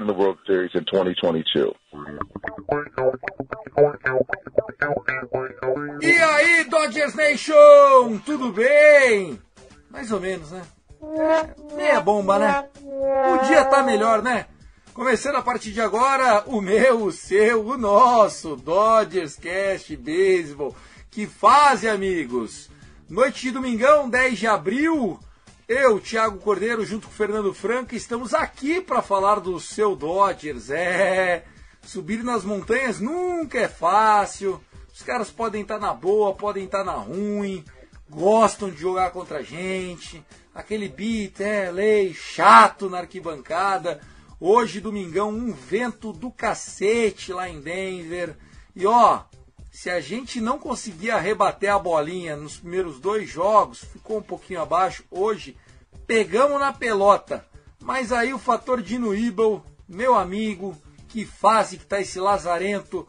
Winning the World Series in 2022. E aí, Dodgers Nation, tudo bem? Mais ou menos, né? Meia bomba, né? Podia tá melhor, né? Começando a partir de agora, o meu, o seu, o nosso Dodgers Cast Baseball. Que fase, amigos! Noite de domingão, 10 de abril. Eu, Thiago Cordeiro, junto com o Fernando Franco, estamos aqui para falar do seu Dodgers. É, subir nas montanhas nunca é fácil. Os caras podem estar na boa, podem estar na ruim, gostam de jogar contra a gente. Aquele beat, é, lei, chato na arquibancada. Hoje, domingão, um vento do cacete lá em Denver. E ó, se a gente não conseguir arrebater a bolinha nos primeiros dois jogos, ficou um pouquinho abaixo. Hoje, pegamos na pelota. Mas aí o fator Dino Ibel, meu amigo, que fase que tá esse lazarento.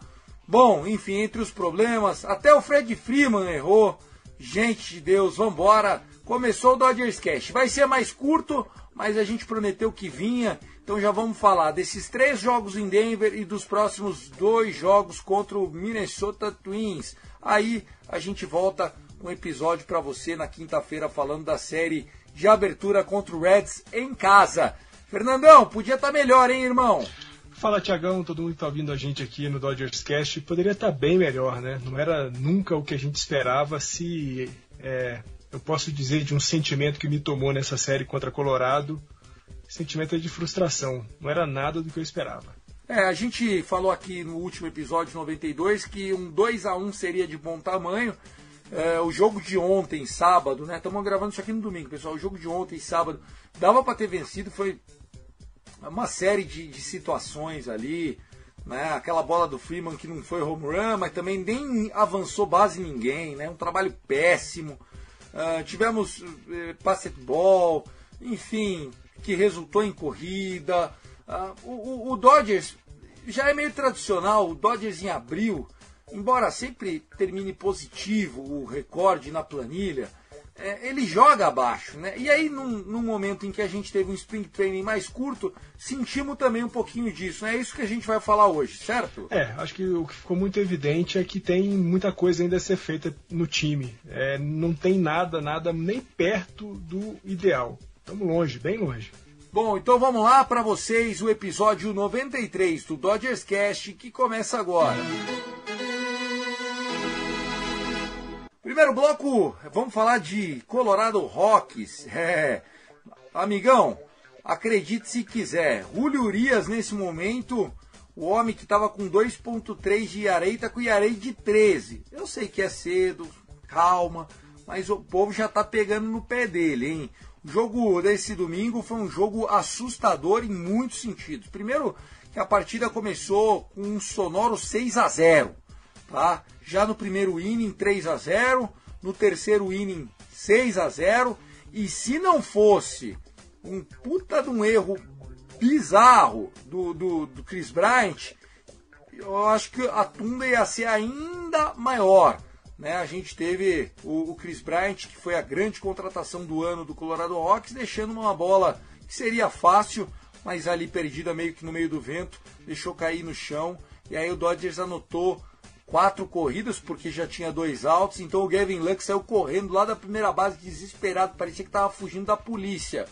Bom, enfim, entre os problemas, até o Fred Freeman errou. Gente de Deus, vambora. Começou o Dodgers Cash. Vai ser mais curto, mas a gente prometeu que vinha. Então já vamos falar desses três jogos em Denver e dos próximos dois jogos contra o Minnesota Twins. Aí a gente volta com um episódio para você na quinta-feira falando da série de abertura contra o Reds em casa. Fernandão, podia estar melhor, hein, irmão? Fala, Tiagão, todo mundo que tá ouvindo a gente aqui no Dodgers Cast. Poderia estar bem melhor, né? Não era nunca o que a gente esperava se é, eu posso dizer de um sentimento que me tomou nessa série contra Colorado. Sentimento de frustração. Não era nada do que eu esperava. É, a gente falou aqui no último episódio 92 que um 2 a 1 seria de bom tamanho. É, o jogo de ontem, sábado, né? Estamos gravando isso aqui no domingo, pessoal. O jogo de ontem, sábado, dava para ter vencido. Foi uma série de, de situações ali. Né? Aquela bola do Freeman que não foi home run, mas também nem avançou base ninguém. Né? Um trabalho péssimo. Ah, tivemos uh, basquetebol, enfim, que resultou em corrida. Ah, o, o- Dodgers já é meio tradicional, o Dodgers em abril, embora sempre termine positivo o recorde na planilha, é, ele joga abaixo, né? E aí, num, num momento em que a gente teve um spring training mais curto, sentimos também um pouquinho disso. né? É isso que a gente vai falar hoje, certo? É, acho que o que ficou muito evidente é que tem muita coisa ainda a ser feita no time. É, não tem nada, nada nem perto do ideal. Estamos longe, bem longe. Bom, então vamos lá para vocês o episódio 93 do Dodgers Cast que começa agora. Primeiro bloco, vamos falar de Colorado Rocks. É, amigão, acredite se quiser, Julio Urias nesse momento, o homem que estava com 2.3 de Iarei está com Iarei de 13. Eu sei que é cedo, calma, mas o povo já está pegando no pé dele, hein? O jogo desse domingo foi um jogo assustador em muitos sentidos. Primeiro, que a partida começou com um sonoro 6 a 0 tá? Já no primeiro inning 3 a 0, no terceiro inning 6 a 0, e se não fosse um puta de um erro bizarro do, do, do Chris Bryant, eu acho que a tunda ia ser ainda maior. Né? A gente teve o, o Chris Bryant, que foi a grande contratação do ano do Colorado Rocks, deixando uma bola que seria fácil, mas ali perdida meio que no meio do vento, deixou cair no chão. E aí o Dodgers anotou quatro corridas, porque já tinha dois altos. Então o Gavin Lux saiu correndo lá da primeira base, desesperado, parecia que estava fugindo da polícia.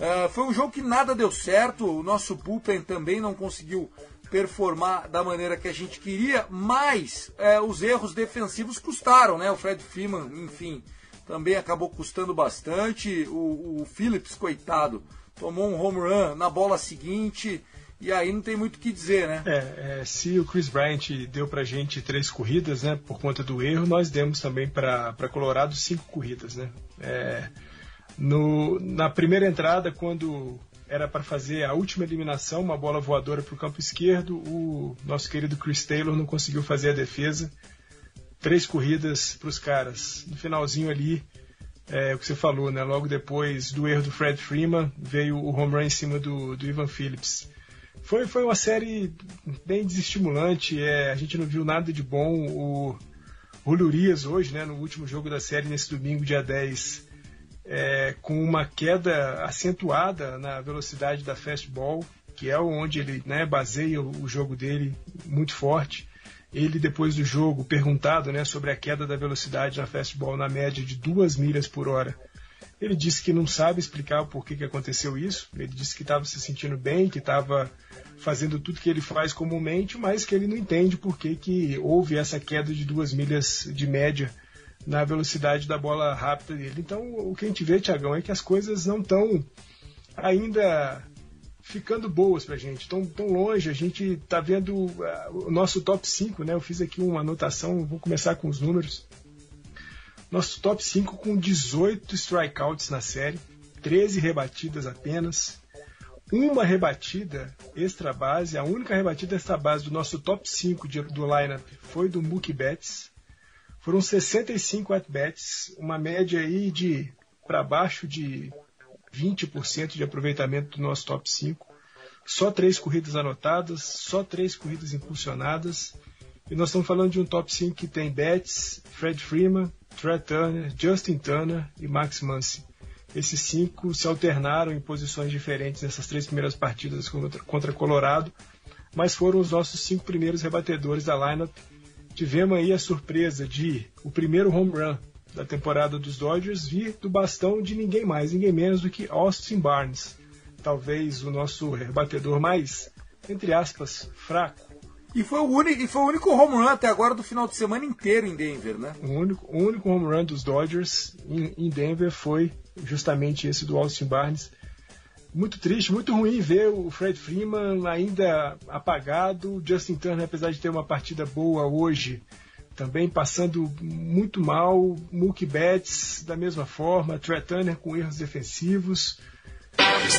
Uh, foi um jogo que nada deu certo, o nosso bullpen também não conseguiu performar da maneira que a gente queria, mas uh, os erros defensivos custaram, né? O Fred Freeman, enfim, também acabou custando bastante. O, o Phillips, coitado, tomou um home run na bola seguinte. E aí não tem muito o que dizer, né? É, é, se o Chris Bryant deu pra gente três corridas, né, por conta do erro, nós demos também para Colorado cinco corridas, né? É, no, na primeira entrada, quando era para fazer a última eliminação, uma bola voadora para o campo esquerdo, o nosso querido Chris Taylor não conseguiu fazer a defesa. Três corridas para os caras. No finalzinho ali, é, o que você falou, né? Logo depois do erro do Fred Freeman, veio o home run em cima do, do Ivan Phillips. Foi, foi uma série bem desestimulante, é, a gente não viu nada de bom. O Julio Urias hoje, né, no último jogo da série, nesse domingo, dia 10, é, com uma queda acentuada na velocidade da fastball, que é onde ele né, baseia o, jogo dele muito forte. Ele, depois do jogo, perguntado né, sobre a queda da velocidade na fastball na média de 2 milhas por hora, ele disse que não sabe explicar por que, que aconteceu isso. Ele disse que estava se sentindo bem, que estava fazendo tudo que ele faz comumente, mas que ele não entende por que, que houve essa queda de duas milhas de média na velocidade da bola rápida dele. Então, o que a gente vê, Tiagão, é que as coisas não estão ainda ficando boas para a gente, tão, tão longe. A gente está vendo uh, o nosso top 5, né? Eu fiz aqui uma anotação, vou começar com os números. Nosso top 5 com 18 strikeouts na série, 13 rebatidas apenas, uma rebatida extra base, a única rebatida extra base do nosso top 5 de, do lineup foi do Mookie Betts. Foram 65 at-bats, uma média aí de para baixo de 20% de aproveitamento do nosso top 5. Só três corridas anotadas, só três corridas impulsionadas. E nós estamos falando de um top 5 que tem Betts, Fred Freeman, Trey Turner, Justin Turner e Max Muncy. Esses cinco se alternaram em posições diferentes nessas três primeiras partidas contra, contra Colorado, mas foram os nossos cinco primeiros rebatedores da lineup. Tivemos aí a surpresa de o primeiro home run da temporada dos Dodgers vir do bastão de ninguém mais, ninguém menos do que Austin Barnes. Talvez o nosso rebatedor mais, entre aspas, fraco e foi, o único, e foi o único home run até agora do final de semana inteiro em Denver, né? O único, o único home run dos Dodgers em, em Denver foi justamente esse do Austin Barnes. Muito triste, muito ruim ver o Fred Freeman ainda apagado. Justin Turner, apesar de ter uma partida boa hoje, também passando muito mal. Mookie Betts da mesma forma. Trey Turner com erros defensivos.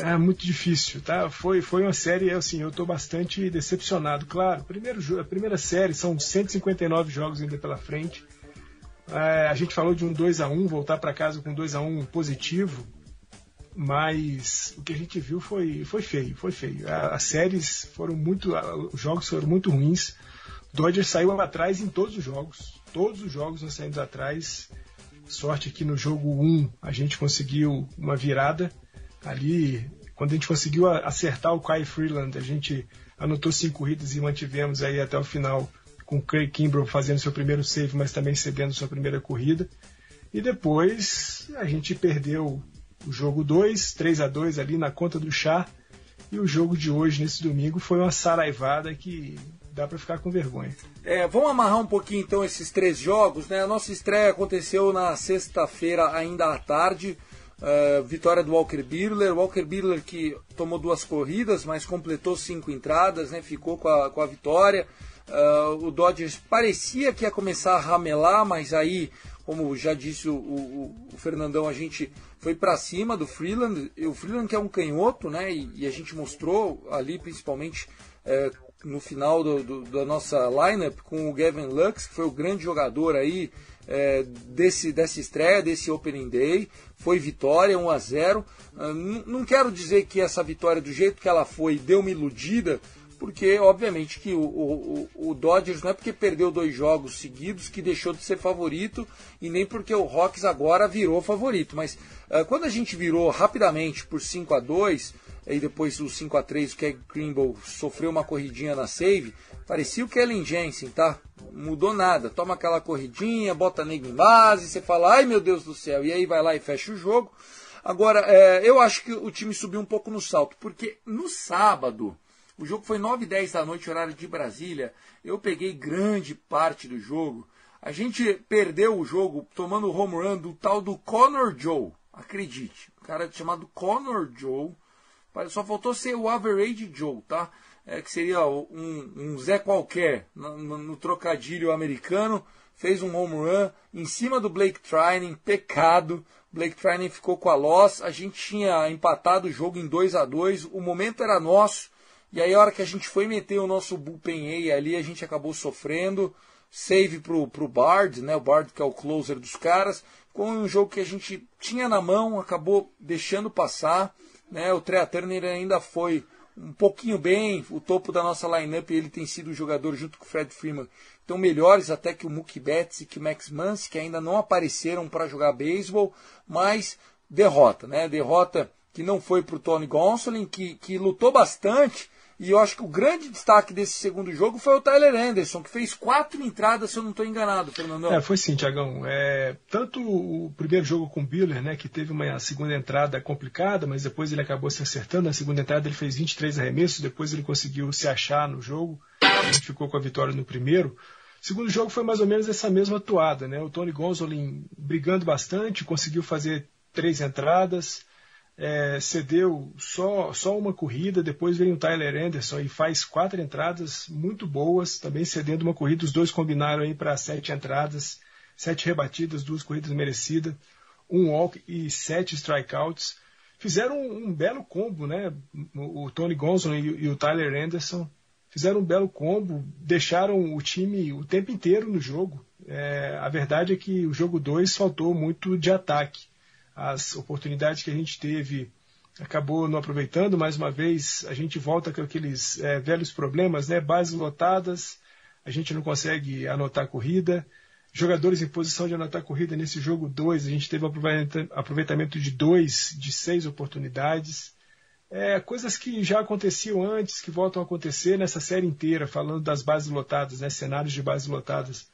É muito difícil, tá? Foi, foi uma série, assim, eu estou bastante decepcionado. Claro, primeiro, a primeira série são 159 jogos ainda pela frente. É, a gente falou de um 2 a 1 voltar para casa com 2 a 1 positivo, mas o que a gente viu foi, foi feio, foi feio. As séries foram muito, os jogos foram muito ruins. Dodgers saiu atrás em todos os jogos, todos os jogos nós saímos atrás. Sorte que no jogo 1 a gente conseguiu uma virada ali, quando a gente conseguiu acertar o Kai Freeland, a gente anotou cinco corridas e mantivemos aí até o final com o Craig Kimbrell fazendo seu primeiro save, mas também cedendo sua primeira corrida. E depois a gente perdeu o jogo 2, 3 a 2 ali na conta do chá. E o jogo de hoje, nesse domingo, foi uma saraivada que dá para ficar com vergonha. É, vamos amarrar um pouquinho então esses três jogos. Né? A nossa estreia aconteceu na sexta-feira, ainda à tarde. Uh, vitória do Walker Buehler, Walker Buehler que tomou duas corridas, mas completou cinco entradas, né, ficou com a, com a vitória. Uh, o Dodgers parecia que ia começar a ramelar, mas aí, como já disse o, o, o Fernandão, a gente foi para cima do Freeland. O Freeland que é um canhoto, né, e, e a gente mostrou ali principalmente uh, no final do, do, da nossa lineup com o Gavin Lux, que foi o grande jogador aí é, desse, dessa estreia, desse Opening Day. Foi vitória, 1 a 0 uh, Não quero dizer que essa vitória, do jeito que ela foi, deu uma iludida, porque obviamente que o, o, o, Dodgers não é porque perdeu dois jogos seguidos que deixou de ser favorito e nem porque o Rocks agora virou favorito. Mas uh, quando a gente virou rapidamente por 5 a 2 aí depois o 5 a 3 o Keg Grimble sofreu uma corridinha na save, parecia o Kellen Jensen, tá? Mudou nada, toma aquela corridinha, bota nego em base, você fala, ai meu Deus do céu, e aí vai lá e fecha o jogo. Agora, é, eu acho que o time subiu um pouco no salto, porque no sábado, o jogo foi 9 e 10 da noite, horário de Brasília, eu peguei grande parte do jogo, a gente perdeu o jogo tomando o home run do tal do Connor Joe. Acredite. Um cara chamado Connor Joe. Só faltou ser o Average Joe, tá? É, que seria um, um Zé qualquer no, no, no, trocadilho americano. Fez um home run em cima do Blake Trining. Pecado. Blake Trining ficou com a loss. A gente tinha empatado o jogo em 2 a 2 O momento era nosso. E aí, a hora que a gente foi meter o nosso bullpen A ali, a gente acabou sofrendo save pro, pro Bard, né? O Bard que é o closer dos caras, com um jogo que a gente tinha na mão, acabou deixando passar, né? O Trea Turner ainda foi um pouquinho bem, o topo da nossa lineup, ele tem sido o jogador junto com o Fred Freeman, então melhores até que o Mookie Betts e que o Max Muncy, que ainda não apareceram para jogar beisebol, mas derrota, né? Derrota que não foi para o Tony Gonsolin, que, que lutou bastante, e eu acho que o grande destaque desse segundo jogo foi o Tyler Anderson, que fez quatro entradas, se eu não estou enganado, Fernando. É, foi sim, Tiagão. É, tanto o primeiro jogo com o Biller, né, que teve uma segunda entrada complicada, mas depois ele acabou se acertando. Na segunda entrada ele fez 23 arremessos, depois ele conseguiu se achar no jogo, ficou com a vitória no primeiro. Segundo jogo foi mais ou menos essa mesma atuada, né? O Tony Gonzolin brigando bastante, conseguiu fazer três entradas é, cedeu só, só uma corrida, depois vem o Tyler Anderson e faz quatro entradas muito boas, também cedendo uma corrida, os dois combinaram aí para sete entradas, sete rebatidas, duas corridas merecidas, um walk e sete strikeouts. Fizeram um, um belo combo, né? O, Tony Gonzalo e, e, o Tyler Anderson fizeram um belo combo, deixaram o time o tempo inteiro no jogo. É, a verdade é que o jogo 2 faltou muito de ataque as oportunidades que a gente teve acabou não aproveitando. Mais uma vez, a gente volta com aqueles é, velhos problemas, né? Bases lotadas, a gente não consegue anotar corrida. Jogadores em posição de anotar corrida nesse jogo 2, a gente teve aproveitamento de 2 de 6 oportunidades. É, coisas que já aconteciam antes, que voltam a acontecer nessa série inteira, falando das bases lotadas, né, cenários de bases lotadas.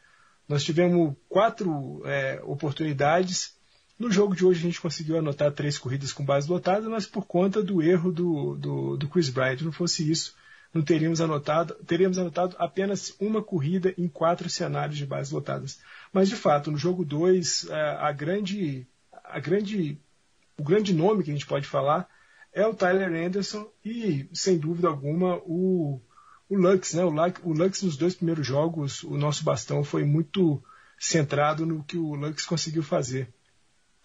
Nós tivemos quatro é, oportunidades no jogo de hoje a gente conseguiu anotar três corridas com base lotada, mas por conta do erro do, do, do Chris Bryant. Não fosse isso, não teríamos anotado, teríamos anotado apenas uma corrida em quatro cenários de bases lotadas. Mas de fato, no jogo 2, a, é, a grande, a grande, o grande nome que a gente pode falar é o Tyler Anderson e, sem dúvida alguma, o, o Lux, né? O, o Lux nos dois primeiros jogos, o nosso bastão foi muito centrado no que o Lux conseguiu fazer.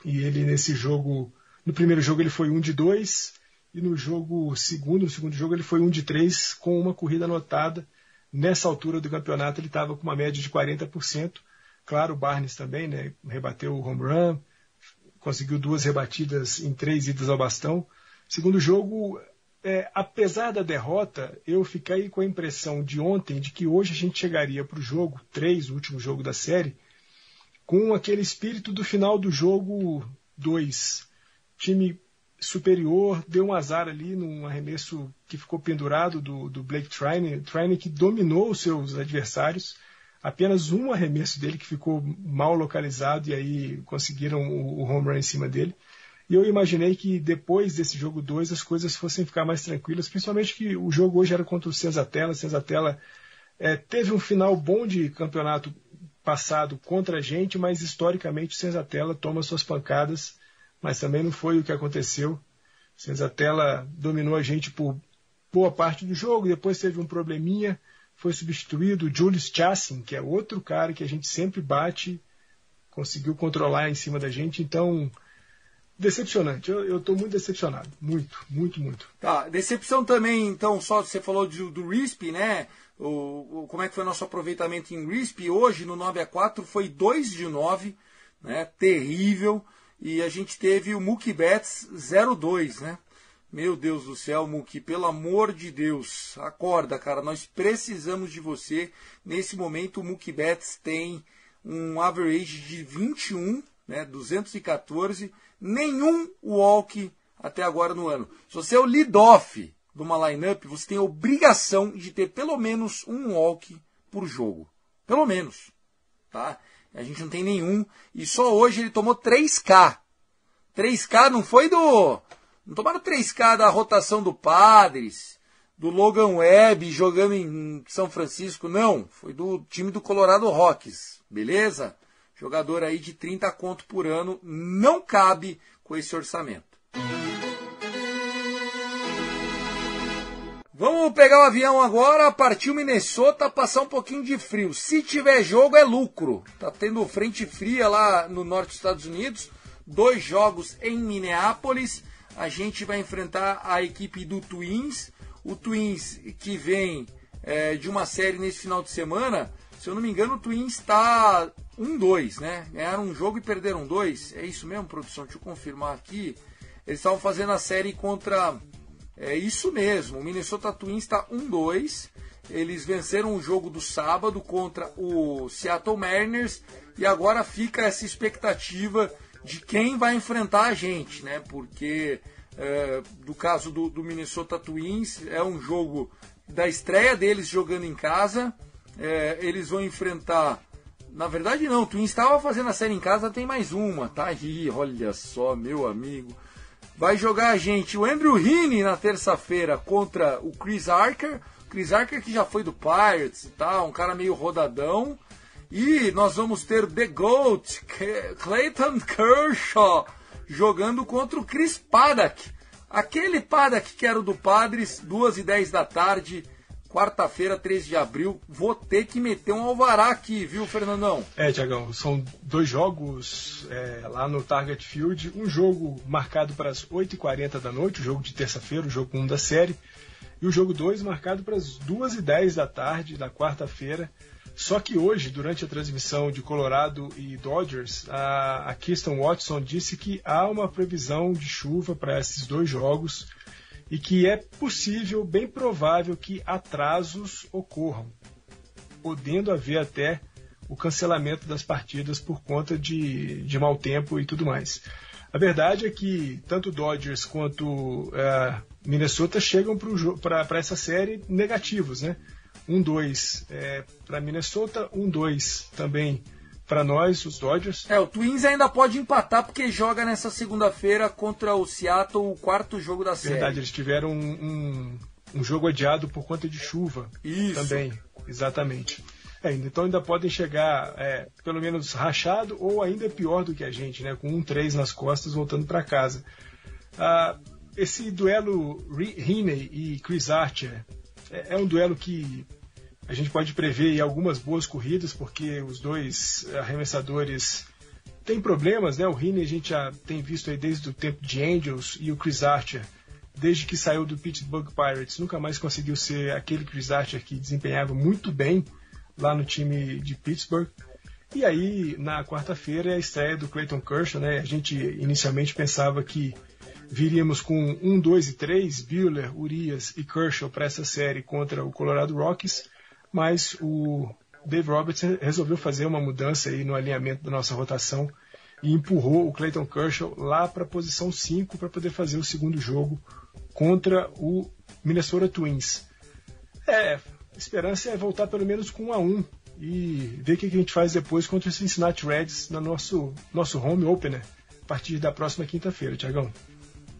E ele nesse jogo, no primeiro jogo ele foi um de dois e no jogo segundo, no segundo jogo ele foi um de três com uma corrida anotada. Nessa altura do campeonato ele estava com uma média de 40%. Claro, o Barnes também, né, rebateu o home run, conseguiu duas rebatidas em três idas ao bastão. Segundo jogo, é, apesar da derrota, eu fiquei com a impressão de ontem de que hoje a gente chegaria para o jogo 3, o último jogo da série, com aquele espírito do final do jogo 2. Time superior, deu um azar ali num arremesso que ficou pendurado do, do Blake Trine, Trine que dominou os seus adversários, apenas um arremesso dele que ficou mal localizado e aí conseguiram o, o home run em cima dele. E eu imaginei que depois desse jogo 2 as coisas fossem ficar mais tranquilas, principalmente que o jogo hoje era contra o Senzatella. O Senzatella é, teve um final bom de campeonato passado contra a gente, mas historicamente o Senzatella toma suas pancadas, mas também não foi o que aconteceu. O Senzatella dominou a gente por boa parte do jogo, depois teve um probleminha, foi substituído o Julius Chassin, que é outro cara que a gente sempre bate, conseguiu controlar em cima da gente, então decepcionante. Eu estou muito decepcionado. Muito, muito, muito. Tá, decepção também, então, só você falou do, RISP, né? O, o, como é que foi nosso aproveitamento em RISP? Hoje, no 9 a 4 foi 2 de 9, né? Terrível. E a gente teve o Mookie Betts 0-2, né? Meu Deus do céu, Mookie, pelo amor de Deus, acorda, cara. Nós precisamos de você. Nesse momento, o Mookie Betts tem um average de 21, né? 214 nenhum walk até agora no ano. Se você é o lead-off de uma lineup, você tem a obrigação de ter pelo menos um walk por jogo. Pelo menos. Tá? A gente não tem nenhum. E só hoje ele tomou 3K. 3K não foi do. Não tomaram 3K da rotação do Padres, do Logan Webb jogando em São Francisco, não. Foi do time do Colorado Rockies. Beleza? Jogador aí de 30 conto por ano não cabe com esse orçamento. Vamos pegar o avião agora, partiu Minnesota, passar um pouquinho de frio. Se tiver jogo, é lucro. Tá tendo frente fria lá no norte dos Estados Unidos. Dois jogos em Minneapolis. A gente vai enfrentar a equipe do Twins. O Twins que vem é, de uma série nesse final de semana. Se eu não me engano, o Twins está 1-2, né? Ganharam um jogo e perderam dois. É isso mesmo, produção? Deixa eu confirmar aqui. Eles estavam fazendo a série contra é isso mesmo, o Minnesota Twins está 1-2. Eles venceram o jogo do sábado contra o Seattle Mariners e agora fica essa expectativa de quem vai enfrentar a gente, né? Porque é, do caso do, do, Minnesota Twins é um jogo da estreia deles jogando em casa. É, eles vão enfrentar. Na verdade, não, Twins estava fazendo a série em casa, tem mais uma, tá aí, olha só, meu amigo vai jogar a gente o Andrew Heaney na terça-feira contra o Chris Archer. Chris Archer que já foi do Pirates e tal, um cara meio rodadão. E nós vamos ter The Goat, Clayton Kershaw, jogando contra o Chris Paddock. Aquele Paddock que era o do Padres, 2 e 10 da tarde, quarta-feira, 13 de abril. Vou ter que meter um alvará aqui, viu, Fernandão? É, Tiagão, são dois jogos é, lá no Target Field. Um jogo marcado para as 8h40 da noite, o jogo de terça-feira, o jogo 1 da série. E o jogo 2 marcado para as 2h10 da tarde, da quarta-feira. Só que hoje, durante a transmissão de Colorado e Dodgers, a, a Kirsten Watson disse que há uma previsão de chuva para esses dois jogos e que é possível, bem provável, que atrasos ocorram, podendo haver até o cancelamento das partidas por conta de, de mau tempo e tudo mais. A verdade é que tanto Dodgers quanto uh, Minnesota chegam para essa série negativos, né? 1-2 é, para Minnesota, 1-2 também para nós, os Dodgers. É, o Twins ainda pode empatar porque joga nessa segunda-feira contra o Seattle, o quarto jogo da série. Verdade, eles tiveram um, um, um jogo adiado por conta de chuva. Isso. Também, exatamente. É, então ainda podem chegar é, pelo menos rachado ou ainda pior do que a gente, né? Com um 3 nas costas voltando para casa. Ah, esse duelo Heaney e Chris Archer é, é um duelo que a gente pode prever algumas boas corridas, porque os dois arremessadores têm problemas, né? O Rini a gente já tem visto desde o tempo de Angels e o Chris Archer, desde que saiu do Pittsburgh Pirates, nunca mais conseguiu ser aquele Chris Archer que desempenhava muito bem lá no time de Pittsburgh. E aí, na quarta-feira, é a estreia do Clayton Kershaw, né? A gente inicialmente pensava que viríamos com 1, 2 e 3, Buehler, Urias e Kershaw para essa série contra o Colorado Rockies mas o Dave Roberts resolveu fazer uma mudança aí no alinhamento da nossa rotação e empurrou o Clayton Kershaw lá para a posição 5 para poder fazer o segundo jogo contra o Minnesota Twins. É, a esperança é voltar pelo menos com 1 a 1 e ver o que a gente faz depois contra o Cincinnati Reds no nosso, nosso home opener a partir da próxima quinta-feira, Tiagão.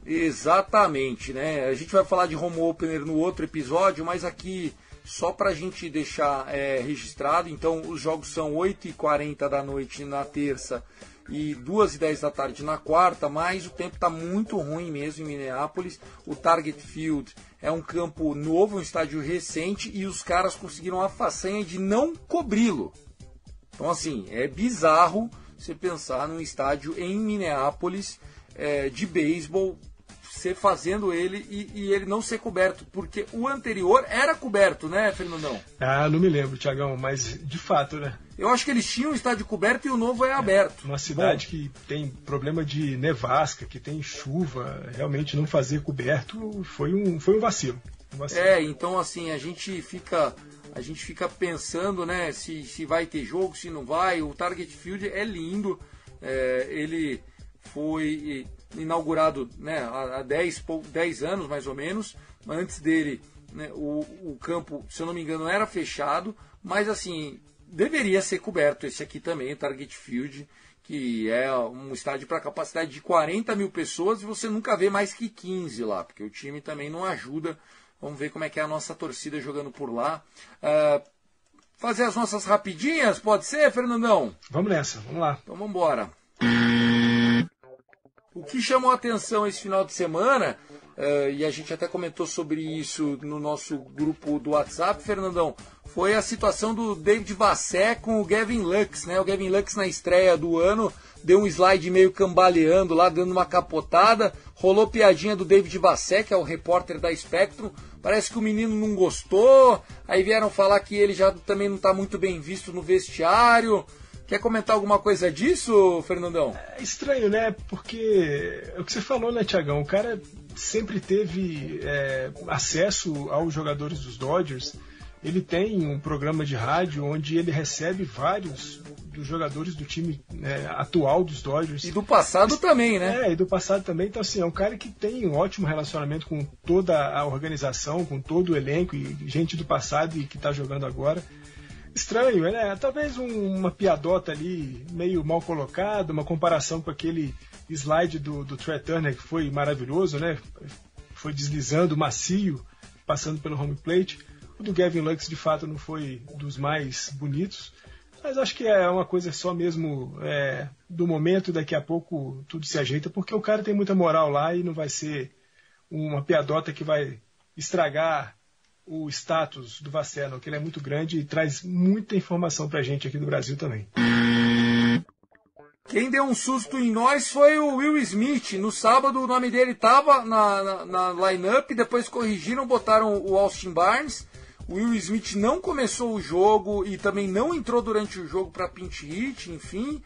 Exatamente, né? A gente vai falar de home opener no outro episódio, mas aqui só para a gente deixar é, registrado, então os jogos são 8h40 da noite na terça e 2h10 da tarde na quarta, mas o tempo está muito ruim mesmo em Minneapolis. O Target Field é um campo novo, um estádio recente, e os caras conseguiram a façanha de não cobri-lo. Então, assim, é bizarro você pensar num estádio em Minneapolis é, de beisebol ser fazendo ele e, e, ele não ser coberto, porque o anterior era coberto, né, Fernandão? Ah, não me lembro, Tiagão, mas de fato, né? Eu acho que eles tinham um estádio coberto e o novo é, é aberto. Uma cidade Bom, que tem problema de nevasca, que tem chuva, realmente não fazer coberto foi um, foi um vacilo. Um vacilo. É, então assim, a gente fica a gente fica pensando, né, se, se vai ter jogo, se não vai. O Target Field é lindo, é, ele foi inaugurado né, há 10, 10 anos mais ou menos. Antes dele, né, o, o campo, se eu não me engano, era fechado, mas assim, deveria ser coberto esse aqui também, o Target Field, que é um estádio para capacidade de 40 mil pessoas e você nunca vê mais que 15 lá, porque o time também não ajuda. Vamos ver como é que é a nossa torcida jogando por lá. Uh, fazer as nossas rapidinhas, pode ser, Fernandão? Vamos nessa, vamos lá. Então vamos embora. O que chamou a atenção esse final de semana, uh, e a gente até comentou sobre isso no nosso grupo do WhatsApp, Fernandão, foi a situação do David Vassé com o Gavin Lux, né? O Gavin Lux na estreia do ano deu um slide meio cambaleando lá, dando uma capotada, rolou piadinha do David Vassé, que é o repórter da Spectrum, parece que o menino não gostou, aí vieram falar que ele já também não está muito bem visto no vestiário, Quer comentar alguma coisa disso, Fernandão? É estranho, né? Porque é o que você falou, né, Tiagão? O cara sempre teve é, acesso aos jogadores dos Dodgers. Ele tem um programa de rádio onde ele recebe vários dos jogadores do time né, atual dos Dodgers. E do passado também, né? É, e do passado também. Então, assim, é um cara que tem um ótimo relacionamento com toda a organização, com todo o elenco e gente do passado e que está jogando agora estranho, né? Talvez um, uma piadota ali meio mal colocada, uma comparação com aquele slide do, do Trey Turner que foi maravilhoso, né? Foi deslizando macio, passando pelo home plate. O do Gavin Lux de fato não foi dos mais bonitos, mas acho que é uma coisa só mesmo é, do momento. Daqui a pouco tudo se ajeita, porque o cara tem muita moral lá e não vai ser uma piadota que vai estragar o status do Vaceno, que ele é muito grande e traz muita informação pra gente aqui do Brasil também. Quem deu um susto em nós foi o Will Smith. No sábado o nome dele estava na, na, na line-up, depois corrigiram, botaram o Austin Barnes. O Will Smith não começou o jogo e também não entrou durante o jogo para pinch hit, enfim.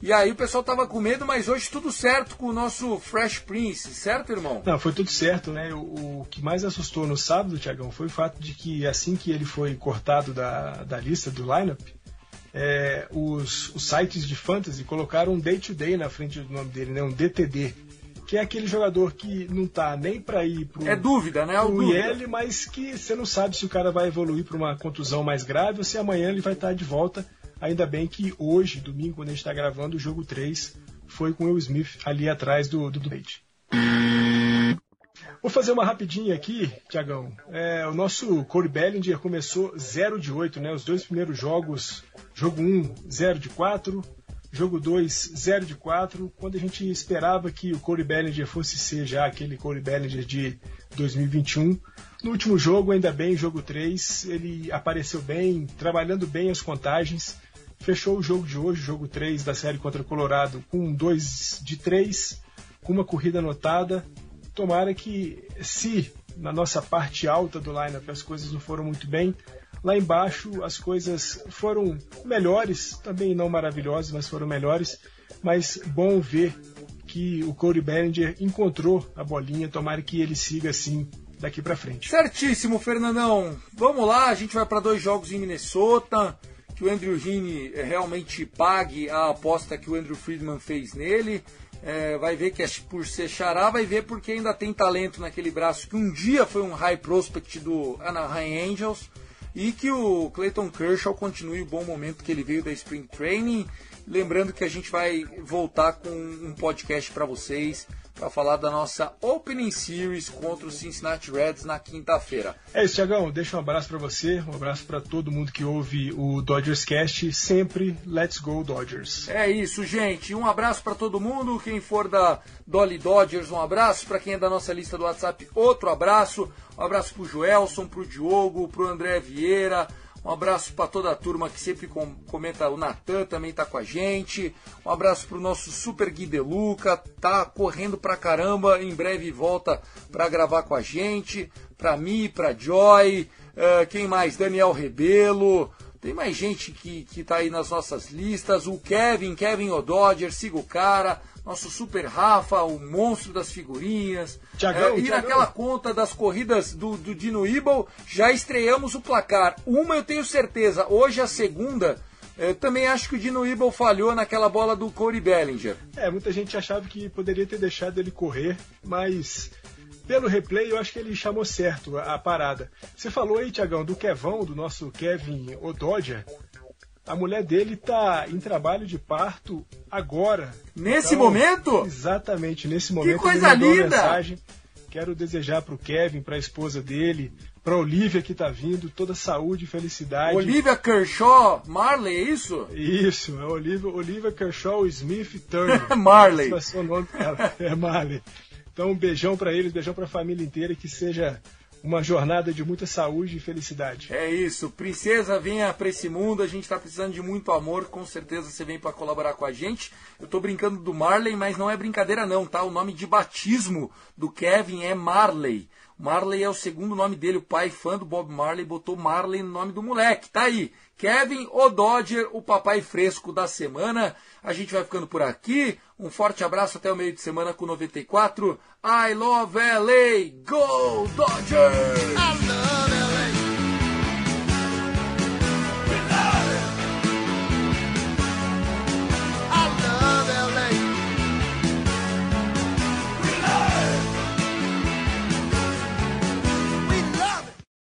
E aí o pessoal tava com medo, mas hoje tudo certo com o nosso Fresh Prince, certo, irmão? Não, foi tudo certo, né? O, o que mais assustou no sábado, Tiagão, foi o fato de que assim que ele foi cortado da, da lista do lineup, é, os, os sites de fantasy colocaram um day-to-day -day na frente do nome dele, né? Um DTD. Que é aquele jogador que não tá nem para ir pro. É dúvida, né? É pro IL, mas que você não sabe se o cara vai evoluir para uma contusão mais grave ou se amanhã ele vai estar de volta Ainda bem que hoje, domingo, quando a gente está gravando, o jogo 3 foi com o Will Smith ali atrás do, do, do Vou fazer uma rapidinha aqui, Tiagão. É, o nosso Corey Bellinger começou 0 de 8, né? Os dois primeiros jogos, jogo 1, 0 de 4, jogo 2, 0 de 4. Quando a gente esperava que o Corey Bellinger fosse ser já aquele Corey Bellinger de 2021. No último jogo, ainda bem, jogo 3, ele apareceu bem, trabalhando bem as contagens fechou o jogo de hoje, jogo 3 da série contra o Colorado, com 2 de 3, com uma corrida anotada. Tomara que, se na nossa parte alta do lineup as coisas não foram muito bem, lá embaixo as coisas foram melhores, também não maravilhosas, mas foram melhores. Mas bom ver que o Corey Bellinger encontrou a bolinha, tomara que ele siga assim daqui para frente. Certíssimo, Fernandão. Vamos lá, a gente vai para dois jogos em Minnesota que o Andrew Heaney eh, realmente pague a aposta que o Andrew Friedman fez nele. É, vai ver que é por ser xará, vai ver porque ainda tem talento naquele braço que um dia foi um high prospect do Anaheim Angels e que o Clayton Kershaw continue o bom momento que ele veio da Spring Training. Lembrando que a gente vai voltar com um podcast para vocês para falar da nossa Opening Series contra o Cincinnati Reds na quinta-feira. É isso, Tiagão. Deixa um abraço para você, um abraço para todo mundo que ouve o Dodgers Cast. Sempre Let's Go Dodgers. É isso, gente. Um abraço para todo mundo. Quem for da Dolly Dodgers, um abraço. Para quem é da nossa lista do WhatsApp, outro abraço. Um abraço para o Joelson, para o Diogo, para o André Vieira um abraço para toda a turma que sempre comenta. O Natan também tá com a gente. Um abraço para o nosso Super Gui Deluca, tá correndo pra caramba. Em breve volta para gravar com a gente. Para mim, para Joy. Uh, quem mais? Daniel Rebelo. Tem mais gente que, que tá aí nas nossas listas. O Kevin, Kevin O'Dodger, siga o cara nosso Super Rafa, o monstro das figurinhas. Tiagão, é, e Tiagão. naquela conta das corridas do, do Dino Ibel, já estreamos o placar. Uma eu tenho certeza, hoje a segunda Eu também acho que o Dino Ibel falhou naquela bola do Corey Bellinger. É, muita gente achava que poderia ter deixado ele correr, mas pelo replay eu acho que ele chamou certo a, a parada. Você falou aí, Tiagão, do Kevão, do nosso Kevin Ododia. A mulher dele tá em trabalho de parto agora. Nesse Então, momento? Exatamente, nesse momento. coisa mandou uma linda! Mensagem. Quero desejar pro Kevin, pra esposa dele, pra Olivia que tá vindo, toda saúde e felicidade. Olivia Kershaw Marley, é isso? Isso, é Olivia, Olivia Kershaw Smith Turner. Marley. Esse ser o nome dela. É Marley. Então, um beijão pra eles, beijão pra família inteira que seja uma jornada de muita saúde e felicidade. É isso, princesa, venha pra esse mundo, a gente tá precisando de muito amor, com certeza você vem pra colaborar com a gente. Eu tô brincando do Marley, mas não é brincadeira não, tá? O nome de batismo do Kevin é Marley. Marley é o segundo nome dele, o pai fã do Bob Marley botou Marley no nome do moleque. Tá aí, Kevin o Dodger, o papai fresco da semana. A gente vai ficando por aqui. Um forte abraço até o meio de semana com 94. I love LA. Go Dodgers!